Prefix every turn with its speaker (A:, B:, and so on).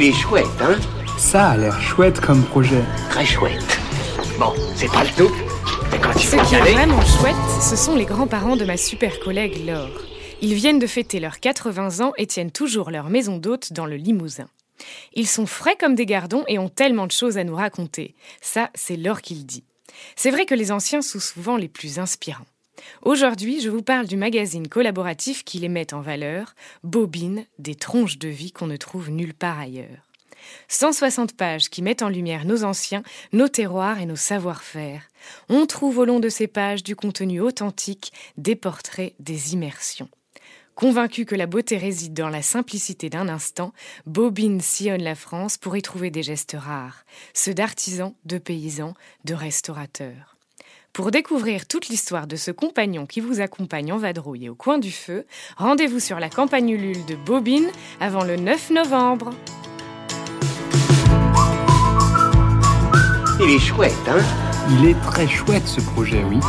A: Il est chouette, hein
B: Ça a l'air chouette comme projet.
A: Très chouette. Bon, c'est pas le tout. Mais quand il
C: Ce
A: faut
C: qui
A: y
C: est vraiment chouette, ce sont les grands-parents de ma super collègue Laure. Ils viennent de fêter leurs 80 ans et tiennent toujours leur maison d'hôte dans le Limousin. Ils sont frais comme des gardons et ont tellement de choses à nous raconter. Ça, c'est Laure qui le dit. C'est vrai que les anciens sont souvent les plus inspirants. Aujourd'hui, je vous parle du magazine collaboratif qui les met en valeur, Bobine, des tronches de vie qu'on ne trouve nulle part ailleurs. 160 pages qui mettent en lumière nos anciens, nos terroirs et nos savoir-faire. On trouve au long de ces pages du contenu authentique, des portraits, des immersions. Convaincu que la beauté réside dans la simplicité d'un instant, Bobine sillonne la France pour y trouver des gestes rares, ceux d'artisans, de paysans, de restaurateurs. Pour découvrir toute l'histoire de ce compagnon qui vous accompagne en vadrouille et au coin du feu, rendez-vous sur la campagne Ulule de Bobine avant le 9 novembre.
A: Il est chouette, hein?
B: Il est très chouette ce projet, oui.